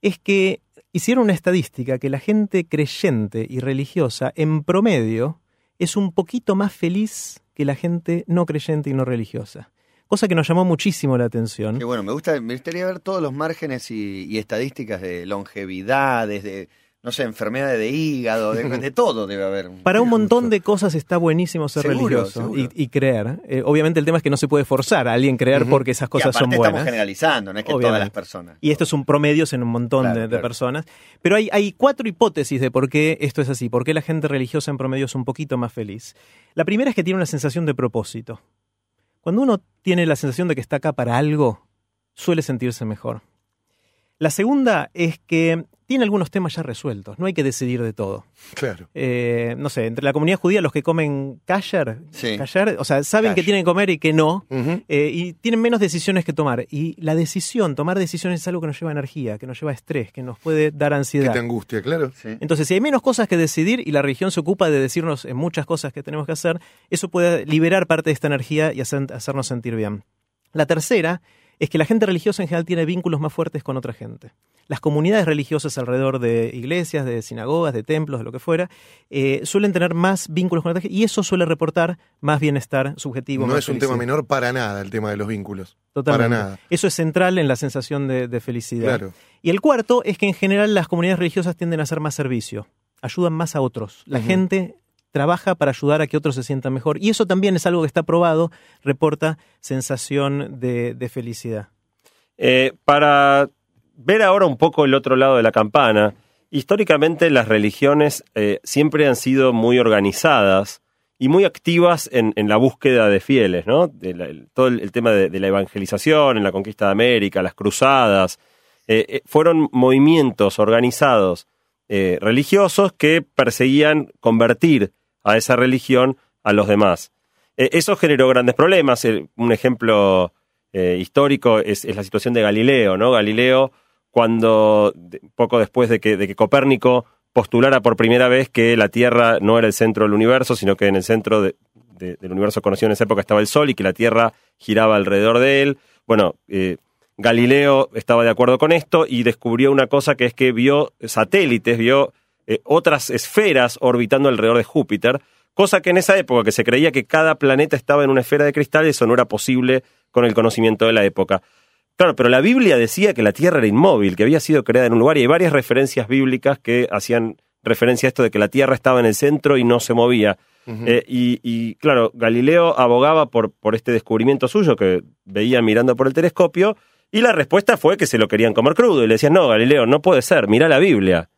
D: es que hicieron una estadística que la gente creyente y religiosa, en promedio, es un poquito más feliz que la gente no creyente y no religiosa. Cosa que nos llamó muchísimo la atención.
C: Que bueno, me gusta, me gustaría ver todos los márgenes y, y estadísticas de longevidades, de, no sé, enfermedades de hígado, de, de todo debe haber.
D: Para un montón de cosas está buenísimo ser
C: Seguro,
D: religioso
C: seguro.
D: Y, y creer. Eh, obviamente el tema es que no se puede forzar a alguien creer porque esas cosas son
C: estamos
D: buenas.
C: generalizando, no es que todas las personas.
D: Y estos son promedios en un montón
C: Claro,
D: de, de
C: claro.
D: personas. Pero hay, hay cuatro hipótesis de por qué esto es así, por qué la gente religiosa en promedio es un poquito más feliz. La primera es que tiene una sensación de propósito. Cuando uno tiene la sensación de que está acá para algo, suele sentirse mejor. La segunda es que tiene algunos temas ya resueltos, no hay que decidir de todo.
F: Claro.
D: Eh, no sé, entre la comunidad judía, los que comen kasher,
C: Sí.
D: kasher, o sea, saben que tienen que comer y que no, eh, y tienen menos decisiones que tomar. Y la decisión, tomar decisiones es algo que nos lleva energía, que nos lleva estrés, que nos puede dar
F: Que
D: ansiedad.
F: te angustia, claro.
C: Sí.
D: Entonces, si hay menos cosas que decidir y la religión se ocupa de decirnos en muchas cosas que tenemos que hacer, eso puede liberar parte de esta energía y hacer- hacernos sentir bien. La tercera es que la gente religiosa en general tiene vínculos más fuertes con otra gente. Las comunidades religiosas alrededor de iglesias, de sinagogas, de templos, de lo que fuera, eh, suelen tener más vínculos con otra gente y eso suele reportar más bienestar subjetivo.
F: No
D: más
F: es un tema menor para nada el tema de los vínculos.
D: Totalmente.
F: Para nada.
D: Eso es central en la sensación de, de felicidad.
F: Claro.
D: Y el cuarto es que en general las comunidades religiosas tienden a hacer más servicio, ayudan más a otros. La gente trabaja para ayudar a que otros se sientan mejor. Y eso también es algo que está probado, reporta sensación de, de felicidad.
E: Eh, para ver ahora un poco el otro lado de la campana, históricamente las religiones eh, siempre han sido muy organizadas y muy activas en, en la búsqueda de fieles, ¿no? El- todo el, tema de, la evangelización, en la conquista de América, las cruzadas, eh, eh, fueron movimientos organizados religiosos que perseguían convertir a esa religión a los demás. Eso generó grandes problemas. Un ejemplo histórico es, es la situación de Galileo, ¿no? Galileo, cuando poco después de que, Copérnico postulara por primera vez que la Tierra no era el centro del universo, sino que en el centro de- de- del universo conocido en esa época estaba el Sol y que la Tierra giraba alrededor de él. Bueno, eh, Galileo estaba de acuerdo con esto y descubrió una cosa que es que vio satélites, vio eh, otras esferas orbitando alrededor de Júpiter, cosa que en esa época que se creía que cada planeta estaba en una esfera de cristal, eso no era posible con el conocimiento de la época. Claro, pero la Biblia decía que la Tierra era inmóvil, que había sido creada en un lugar, y hay varias referencias bíblicas que hacían referencia a esto de que la Tierra estaba en el centro y no se movía. Eh, y, y, claro, Galileo abogaba por, por este descubrimiento suyo que veía mirando por el telescopio, y la respuesta fue que se lo querían comer crudo, y le decían, no, Galileo, no puede ser, mira la Biblia.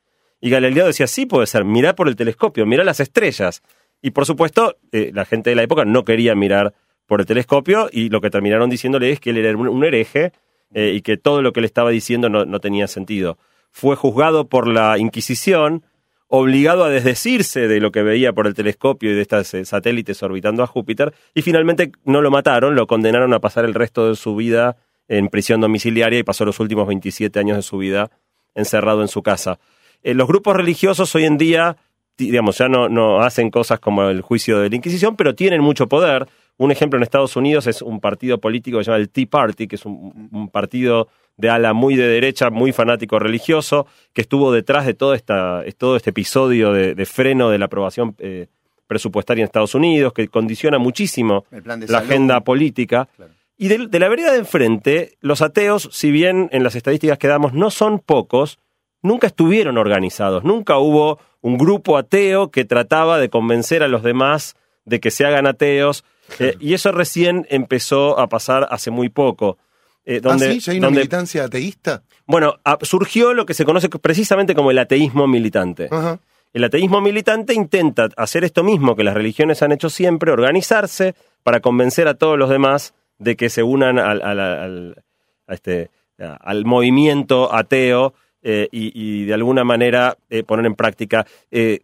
E: Y Galileo decía, sí puede ser, mirá por el telescopio, mirá las estrellas. Y por supuesto, eh, la gente de la época no quería mirar por el telescopio y lo que terminaron diciéndole es que él era un, un hereje eh, y que todo lo que le estaba diciendo no, tenía sentido. Fue juzgado por la Inquisición, obligado a desdecirse de lo que veía por el telescopio y de estos satélites orbitando a Júpiter, y finalmente no lo mataron, lo condenaron a pasar el resto de su vida en prisión domiciliaria y pasó los últimos 27 años de su vida encerrado en su casa. Eh, los grupos religiosos hoy en día, digamos, ya no, no hacen cosas como el juicio de la Inquisición, pero tienen mucho poder. Un ejemplo en Estados Unidos es un partido político que se llama el Tea Party, que es un, un partido de ala muy de derecha, muy fanático religioso, que estuvo detrás de todo, esta, todo este episodio de, de freno de la aprobación eh, presupuestaria en Estados Unidos, que condiciona muchísimo la
C: salud.
E: agenda política.
C: Claro.
E: Y de, de la vereda de enfrente, los ateos, si bien en las estadísticas que damos no son pocos, nunca estuvieron organizados, nunca hubo un grupo ateo que trataba de convencer a los demás de que se hagan ateos, eh, y eso recién empezó a pasar hace muy poco. eh, donde,
F: ¿Ah, sí? ¿Ya hay una
E: donde-
F: militancia ateísta?
E: bueno, a- surgió lo que se conoce precisamente como el ateísmo militante.
F: Ajá.
E: El ateísmo militante intenta hacer esto mismo que las religiones han hecho siempre, organizarse para convencer a todos los demás de que se unan al, al- al- a este, al movimiento ateo eh, y, y de alguna manera eh, poner en práctica eh,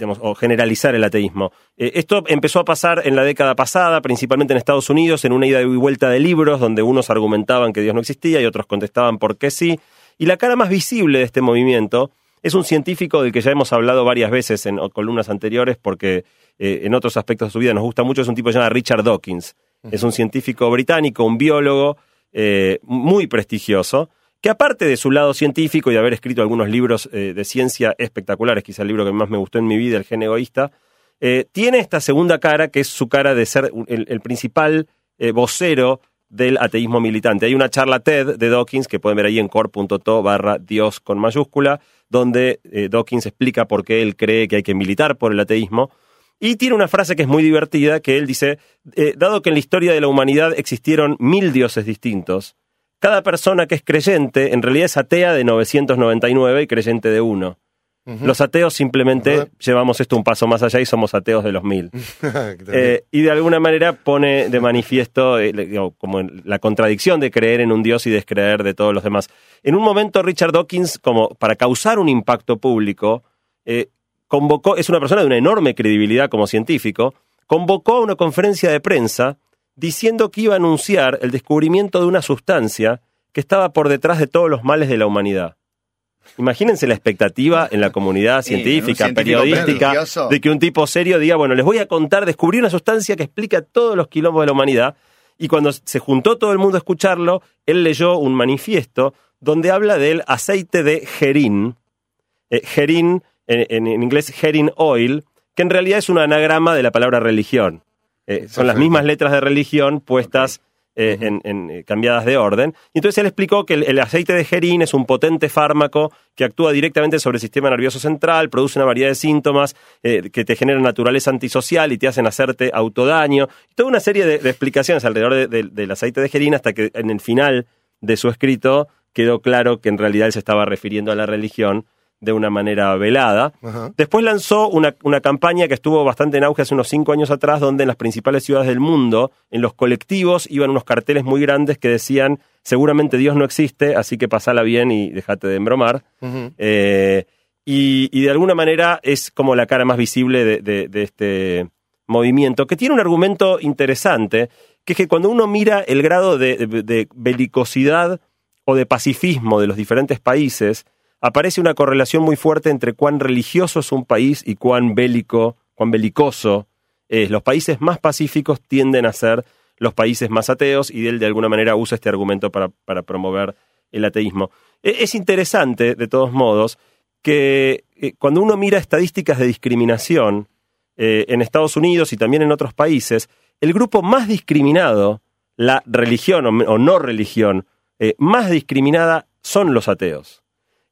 E: digamos, o generalizar el ateísmo. Eh, esto empezó a pasar en la década pasada, principalmente en Estados Unidos, en una ida y vuelta de libros, donde unos argumentaban que Dios no existía y otros contestaban por qué sí. Y la cara más visible de este movimiento es un científico del que ya hemos hablado varias veces en columnas anteriores, porque eh, en otros aspectos de su vida nos gusta mucho, es un tipo que se llama Richard Dawkins. Es un científico británico, un biólogo eh, muy prestigioso, que aparte de su lado científico y de haber escrito algunos libros eh, de ciencia espectaculares, quizá el libro que más me gustó en mi vida, El gen egoísta, eh, tiene esta segunda cara, que es su cara de ser el, principal eh, vocero del ateísmo militante. Hay una charla TED de Dawkins que pueden ver ahí en core.to barra Dios con mayúscula, donde Dawkins explica por qué él cree que hay que militar por el ateísmo. Y tiene una frase que es muy divertida, que él dice, dado que en la historia de la humanidad existieron mil dioses distintos, cada persona que es creyente en realidad es atea de 999 y creyente de uno. Los ateos simplemente llevamos esto un paso más allá y somos ateos de los mil. Eh, y de alguna manera pone de manifiesto eh, digo, como la contradicción de creer en un Dios y descreer de todos los demás. En un momento Richard Dawkins, como para causar un impacto público, eh, convocó, es una persona de una enorme credibilidad como científico, convocó a una conferencia de prensa diciendo que iba a anunciar el descubrimiento de una sustancia que estaba por detrás de todos los males de la humanidad. Imagínense la expectativa en la comunidad científica, periodística, de que un tipo serio diga, bueno, les voy a contar, descubrí una sustancia que explica todos los quilombos de la humanidad. Y cuando se juntó todo el mundo a escucharlo, él leyó un manifiesto donde habla del aceite de gerín. Eh, gerín, en, en- en inglés gerín oil, que en realidad es un anagrama de la palabra religión. Eh, son las mismas letras de religión puestas eh, en, en, eh, cambiadas de orden. Y entonces él explicó que el, el aceite de gerín es un potente fármaco que actúa directamente sobre el sistema nervioso central, produce una variedad de síntomas eh, que te generan naturaleza antisocial y te hacen hacerte autodaño. Toda una serie de, de explicaciones alrededor de- de- del aceite de gerín hasta que en el final de su escrito quedó claro que en realidad él se estaba refiriendo a la religión de una manera velada.
F: Ajá.
E: Después lanzó una, una campaña que estuvo bastante en auge hace unos cinco años atrás, donde en las principales ciudades del mundo, en los colectivos, iban unos carteles muy grandes que decían, seguramente Dios no existe, así que pasala bien y déjate de embromar. Eh, y, y de alguna manera es como la cara más visible de, de- de este movimiento, que tiene un argumento interesante, que es que cuando uno mira el grado de belicosidad o de pacifismo de los diferentes países, aparece una correlación muy fuerte entre cuán religioso es un país y cuán bélico, cuán belicoso es. Los países más pacíficos tienden a ser los países más ateos y él de alguna manera usa este argumento para, para promover el ateísmo. E- Es interesante, de todos modos, que eh, cuando uno mira estadísticas de discriminación eh, en Estados Unidos y también en otros países, el grupo más discriminado, la religión o, no religión, eh, más discriminada son los ateos.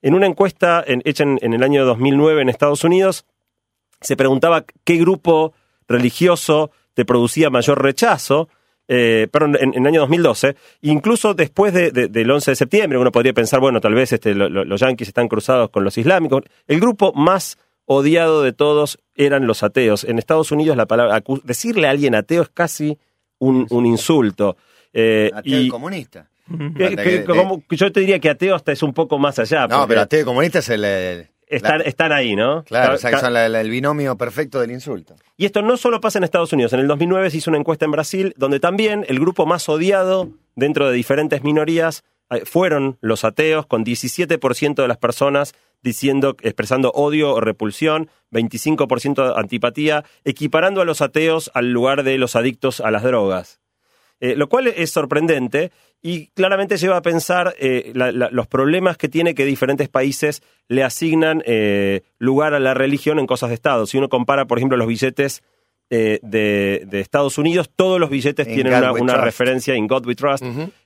E: En una encuesta en- hecha en, en el año 2009 en Estados Unidos, se preguntaba qué grupo religioso te producía mayor rechazo, eh, perdón, en, en el año 2012, incluso después de- de- del 11 de septiembre, uno podría pensar, bueno, tal vez este, lo- lo- los yanquis están cruzados con los islámicos, el grupo más odiado de todos eran los ateos. En Estados Unidos la palabra, decirle a alguien ateo es casi un, un insulto. Eh,
C: Ateo
E: y
C: comunista.
E: Que-
C: Falta
E: que-
C: que-
E: como- yo te diría que ateo hasta es un poco más allá.
C: No, pero ateo y comunista es el. el-
E: están,
C: la-
E: están ahí, ¿no?
C: claro, o sea, que son la- la- el binomio perfecto del insulto.
E: y esto no solo pasa en Estados Unidos. En el 2009 se hizo una encuesta en Brasil donde también el grupo más odiado dentro de diferentes minorías eh, fueron los ateos, con 17% de las personas diciendo, expresando odio o repulsión, 25% de antipatía, equiparando a los ateos al lugar de los adictos a las drogas. Eh, lo cual es sorprendente y claramente lleva a pensar eh, la- la- los problemas que tiene que diferentes países le asignan eh, lugar a la religión en cosas de Estado. Si uno compara, por ejemplo, los billetes de, de Estados Unidos, todos los billetes
C: In
E: tienen una, referencia en God We Trust.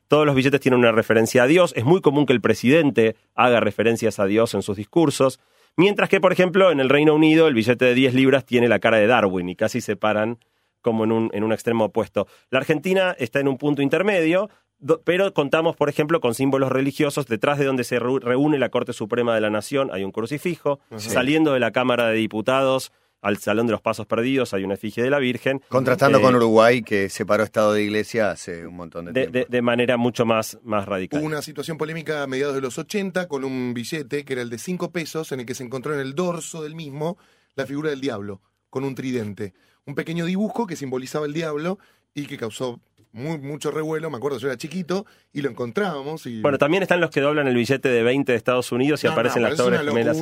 E: Todos los billetes tienen una referencia a Dios. Es muy común que el presidente haga referencias a Dios en sus discursos. Mientras que, por ejemplo, en el Reino Unido el billete de 10 libras tiene la cara de Darwin y casi se paran como en un, en un extremo opuesto. La Argentina está en un punto intermedio, do- pero contamos, por ejemplo, con símbolos religiosos. Detrás de donde se reúne la Corte Suprema de la Nación hay un crucifijo. Saliendo de la Cámara de Diputados al Salón de los Pasos Perdidos hay una efigie de la Virgen.
C: Contrastando
E: Eh,
C: con Uruguay, que separó Estado de Iglesia hace un montón de,
E: de,
C: tiempo.
E: de- de manera mucho más, más radical.
F: Hubo una situación polémica a mediados de los 80 con un billete que era el de 5 pesos en el que se encontró en el dorso del mismo la figura del diablo con un tridente. Un pequeño dibujo que simbolizaba el diablo y que causó muy, mucho revuelo. Me acuerdo, yo era chiquito y lo encontrábamos. Y...
E: Bueno, también están los que doblan el billete de 20 de Estados Unidos y
F: No, no,
E: aparecen las
F: pero
E: Torres Gemelas.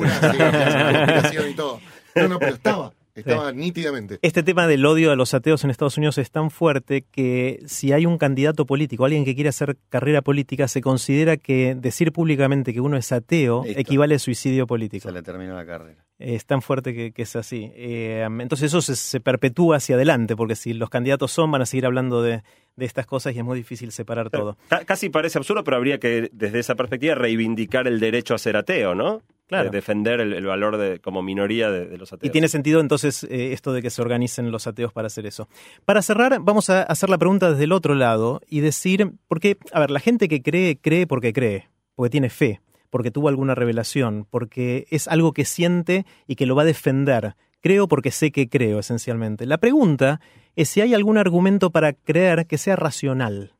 F: sí, y todo. No, no, pero estaba. Estaba nítidamente.
D: Este tema del odio a los ateos en Estados Unidos es tan fuerte que si hay un candidato político, alguien que quiere hacer carrera política, se considera que decir públicamente que uno es ateo
C: Listo.
D: equivale a suicidio político.
C: Se le terminó la carrera.
D: Es tan fuerte que, que es así. Eh, entonces eso se, se perpetúa hacia adelante, porque si los candidatos son, van a seguir hablando de, de estas cosas y es muy difícil separar todo.
E: Ca- Casi parece absurdo, pero habría que, desde esa perspectiva, reivindicar el derecho a ser ateo, ¿no?
D: Claro.
E: de defender el, el valor de, como minoría de, de los ateos.
D: Y tiene sentido entonces eh, esto de que se organicen los ateos para hacer eso. Para cerrar, vamos a hacer la pregunta desde el otro lado y decir, porque, a ver, la gente que cree, cree porque cree, porque tiene fe, porque tuvo alguna revelación, porque es algo que siente y que lo va a defender. Creo porque sé que creo, esencialmente. La pregunta es si hay algún argumento para creer que sea racional.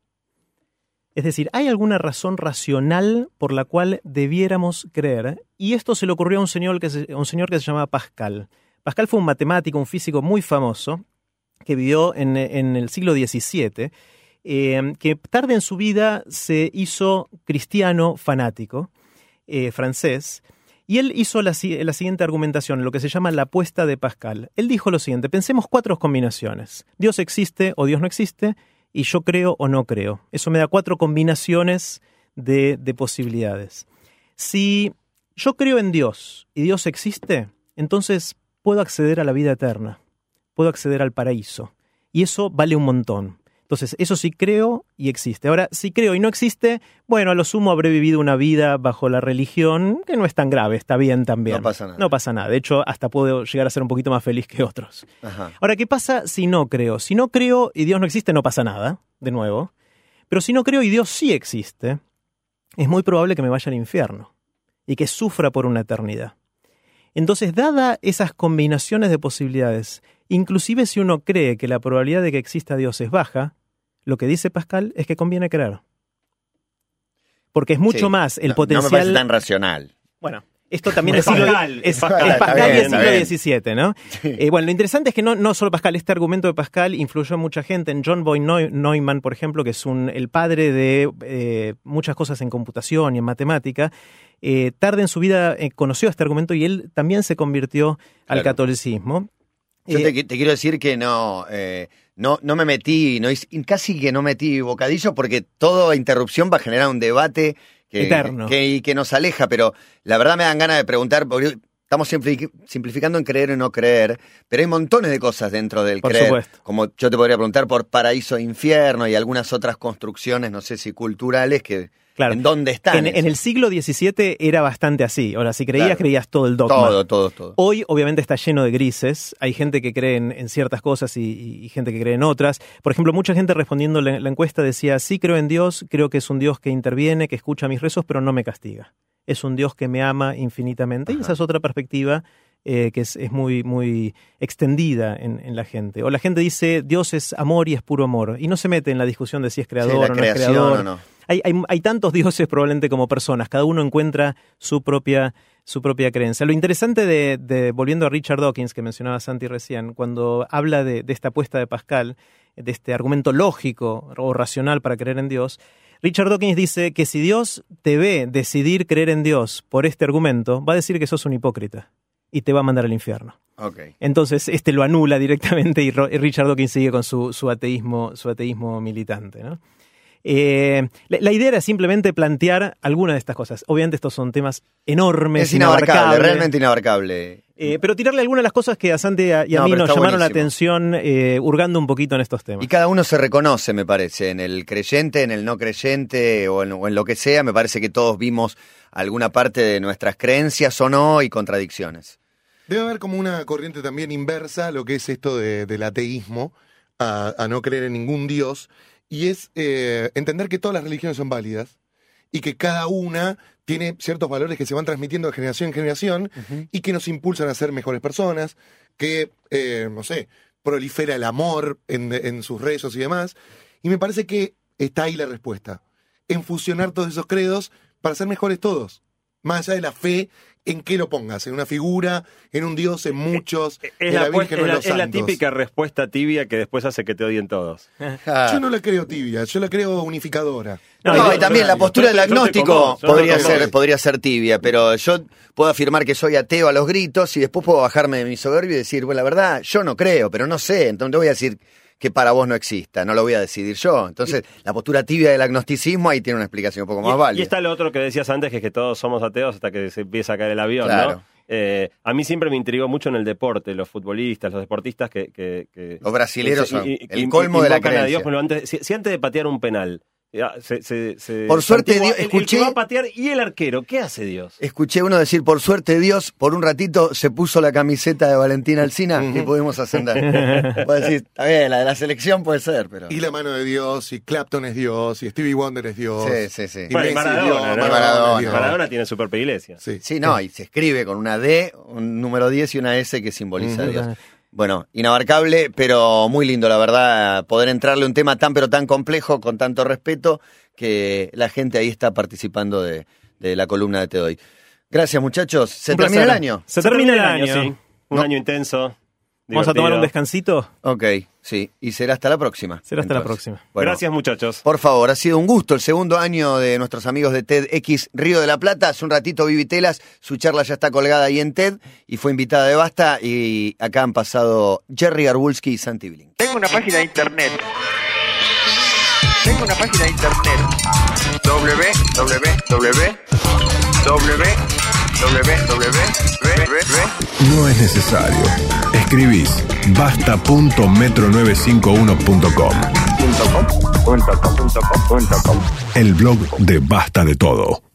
D: Es decir, ¿hay alguna razón racional por la cual debiéramos creer? Y esto se le ocurrió a un señor que se, un señor que se llamaba Pascal. Pascal fue un matemático, un físico muy famoso, que vivió en, el siglo XVII, eh, que tarde en su vida se hizo cristiano fanático, eh, francés, y él hizo la, la siguiente argumentación, lo que se llama la apuesta de Pascal. Él dijo lo siguiente, pensemos cuatro combinaciones. Dios existe o Dios no existe, y yo creo o no creo. Eso me da cuatro combinaciones de, de posibilidades. Si yo creo en Dios y Dios existe, entonces puedo acceder a la vida eterna, puedo acceder al paraíso, y eso vale un montón. Entonces, eso sí creo y existe. Ahora, si creo y no existe, bueno, a lo sumo habré vivido una vida bajo la religión que no es tan grave, está bien también.
C: No pasa nada.
D: No pasa nada. De hecho, hasta puedo llegar a ser un poquito más feliz que otros.
C: Ajá.
D: Ahora, ¿qué pasa si no creo? Si no creo y Dios no existe, no pasa nada, de nuevo. Pero si no creo y Dios sí existe, es muy probable que me vaya al infierno y que sufra por una eternidad. Entonces, dada esas combinaciones de posibilidades, inclusive si uno cree que la probabilidad de que exista Dios es baja, lo que dice Pascal es que conviene creer. Porque es mucho
C: Sí.
D: más el
C: No-
D: potencial.
C: No me parece tan racional.
D: Bueno, esto también es siglo,
E: Pascal,
D: es,
E: es Pascal,
D: es Pascal
C: bien, está
D: siglo XVII, ¿no? Eh, bueno, lo interesante es que no, no solo Pascal, este argumento de Pascal influyó en mucha gente. En John Boy Neu- Neumann, por ejemplo, que es un, el padre de eh, muchas cosas en computación y en matemática, eh, tarde en su vida eh, conoció este argumento y él también se convirtió al
C: Claro.
D: catolicismo.
C: Yo
D: Eh,
C: te, te quiero decir que no, eh, no, no me metí, no casi que no metí bocadillo porque toda interrupción va a generar un debate que,
D: Eterno.
C: que, que nos aleja, pero la verdad me dan ganas de preguntar, porque estamos simpli- simplificando en creer y no creer, pero hay montones de cosas dentro del
D: Por
C: creer.
D: supuesto.
C: Como yo te podría preguntar por paraíso e infierno y algunas otras construcciones, no sé si culturales, que
D: Claro.
C: en dónde están.
D: en, en el siglo XVII era bastante así. Ahora, si creías,
C: Claro.
D: creías todo el dogma.
C: todo, todo, todo.
D: Hoy, obviamente, está lleno de grises. Hay gente que cree en, en ciertas cosas y, y- y gente que cree en otras. Por ejemplo, mucha gente respondiendo la, la encuesta decía: Sí, creo en Dios, creo que es un Dios que interviene, que escucha mis rezos, pero no me castiga. Es un Dios que me ama infinitamente. Y esa es otra perspectiva eh, que es, es muy, muy extendida en, en la gente. O la gente dice: Dios es amor y es puro amor. Y no se mete en la discusión de si es creador o no es
C: creación
D: creador.
C: o no.
D: Hay, hay- hay tantos dioses probablemente como personas, cada uno encuentra su propia, su propia creencia. Lo interesante de, de- volviendo a Richard Dawkins, que mencionaba Santi recién, cuando habla de, de esta apuesta de Pascal, de este argumento lógico o racional para creer en Dios, Richard Dawkins dice que si Dios te ve decidir creer en Dios por este argumento, va a decir que sos un hipócrita y te va a mandar al infierno.
C: Ok.
D: Entonces, este lo anula directamente y Richard Dawkins sigue con su, su ateísmo, su ateísmo militante. ¿no? Eh, la, la idea era simplemente plantear alguna de estas cosas. Obviamente estos son temas enormes,
C: Es inabarcable,
D: inabarcables,
C: realmente inabarcable.
D: eh, pero tirarle algunas de las cosas que a Santi y a,
C: No,
D: mí nos llamaron la atención eh, hurgando un poquito en estos temas.
C: Y cada uno se reconoce, me parece, en el creyente, en el no creyente o en, o en lo que sea. Me parece que todos vimos alguna parte de nuestras creencias o no y contradicciones.
F: Debe haber como una corriente también inversa a lo que es esto de- del ateísmo, a, a no creer en ningún dios, y es eh, entender que todas las religiones son válidas y que cada una tiene ciertos valores que se van transmitiendo de generación en generación y que nos impulsan a ser mejores personas, que, eh, no sé, prolifera el amor en, en sus rezos y demás. Y me parece que está ahí la respuesta, en fusionar todos esos credos para ser mejores todos. Más allá de la fe, en qué lo pongas, en una figura, en un dios, en muchos,
E: Es
F: en
E: la,
F: Virgen o en
E: la-
F: los
E: es la
F: santos.
E: típica respuesta tibia que después hace que te odien todos.
F: Yo no la creo tibia, yo la creo unificadora.
D: No,
C: No,
D: y-
C: también la postura del agnóstico podría ser, podría ser tibia, pero yo puedo afirmar que soy ateo a los gritos y después puedo bajarme de mi soberbio y decir, bueno, la verdad, yo no creo, pero no sé, entonces voy a decir que para vos no exista, no lo voy a decidir yo. Entonces, la postura tibia del agnosticismo ahí tiene una explicación un poco más
E: y,
C: válida.
E: y está lo otro que decías antes, que es que todos somos ateos hasta que se empieza a caer el avión,
C: Claro.
E: ¿no? Eh, a mí siempre me intrigó mucho en el deporte, los futbolistas, los deportistas que... que- que-
C: Los brasileros
E: que-
C: son
E: y-
C: el colmo de la
E: a
C: creencia.
E: Dios, pero antes, si, si antes de patear un penal se- se- se-
C: Por suerte, Dios-
E: el- el que
C: escuché-
E: va a patear y el arquero. ¿Qué hace Dios?
C: Escuché uno decir, por suerte Dios, por un ratito se puso la camiseta de Valentina Alcina y pudimos ascender. Puedes decir, está bien, la de la selección puede ser, pero...
F: Y la mano de Dios, y Clapton es Dios, y Stevie Wonder es Dios.
C: Sí, sí, sí.
F: Y Messi
E: Maradona,
F: Dios,
E: ¿no?
F: Maradona es
C: Maradona.
F: Dios.
E: Maradona tiene super iglesia.
F: Sí.
C: Sí, no, y se escribe con una D, un número 10 y una S que simboliza a Dios. Bueno, inabarcable, pero muy lindo, la verdad, poder entrarle a un tema tan pero tan complejo, con tanto respeto, que la gente ahí está participando de, de la columna de Te Doy. Gracias, muchachos. Se
D: Un
C: termina el año.
D: Se, termina el año.
E: sí. Un
C: No.
E: año intenso.
D: Vamos a tomar un descansito.
C: Ok, sí. Y será hasta la próxima.
D: Será hasta la próxima.
C: Bueno,
E: Gracias, muchachos.
C: Por favor, ha sido un gusto el segundo año de nuestros amigos de TEDx Río de la Plata. Hace un ratito Vivi Telas, su charla ya está colgada ahí en TED y fue invitada de Basta. Y acá han pasado Jerry Arbulski y Santi Blink.
A: Tengo una página de internet. Tengo una página de internet. www. www.
B: No es necesario. Escribís basta.metro951.com. El blog de Basta de Todo.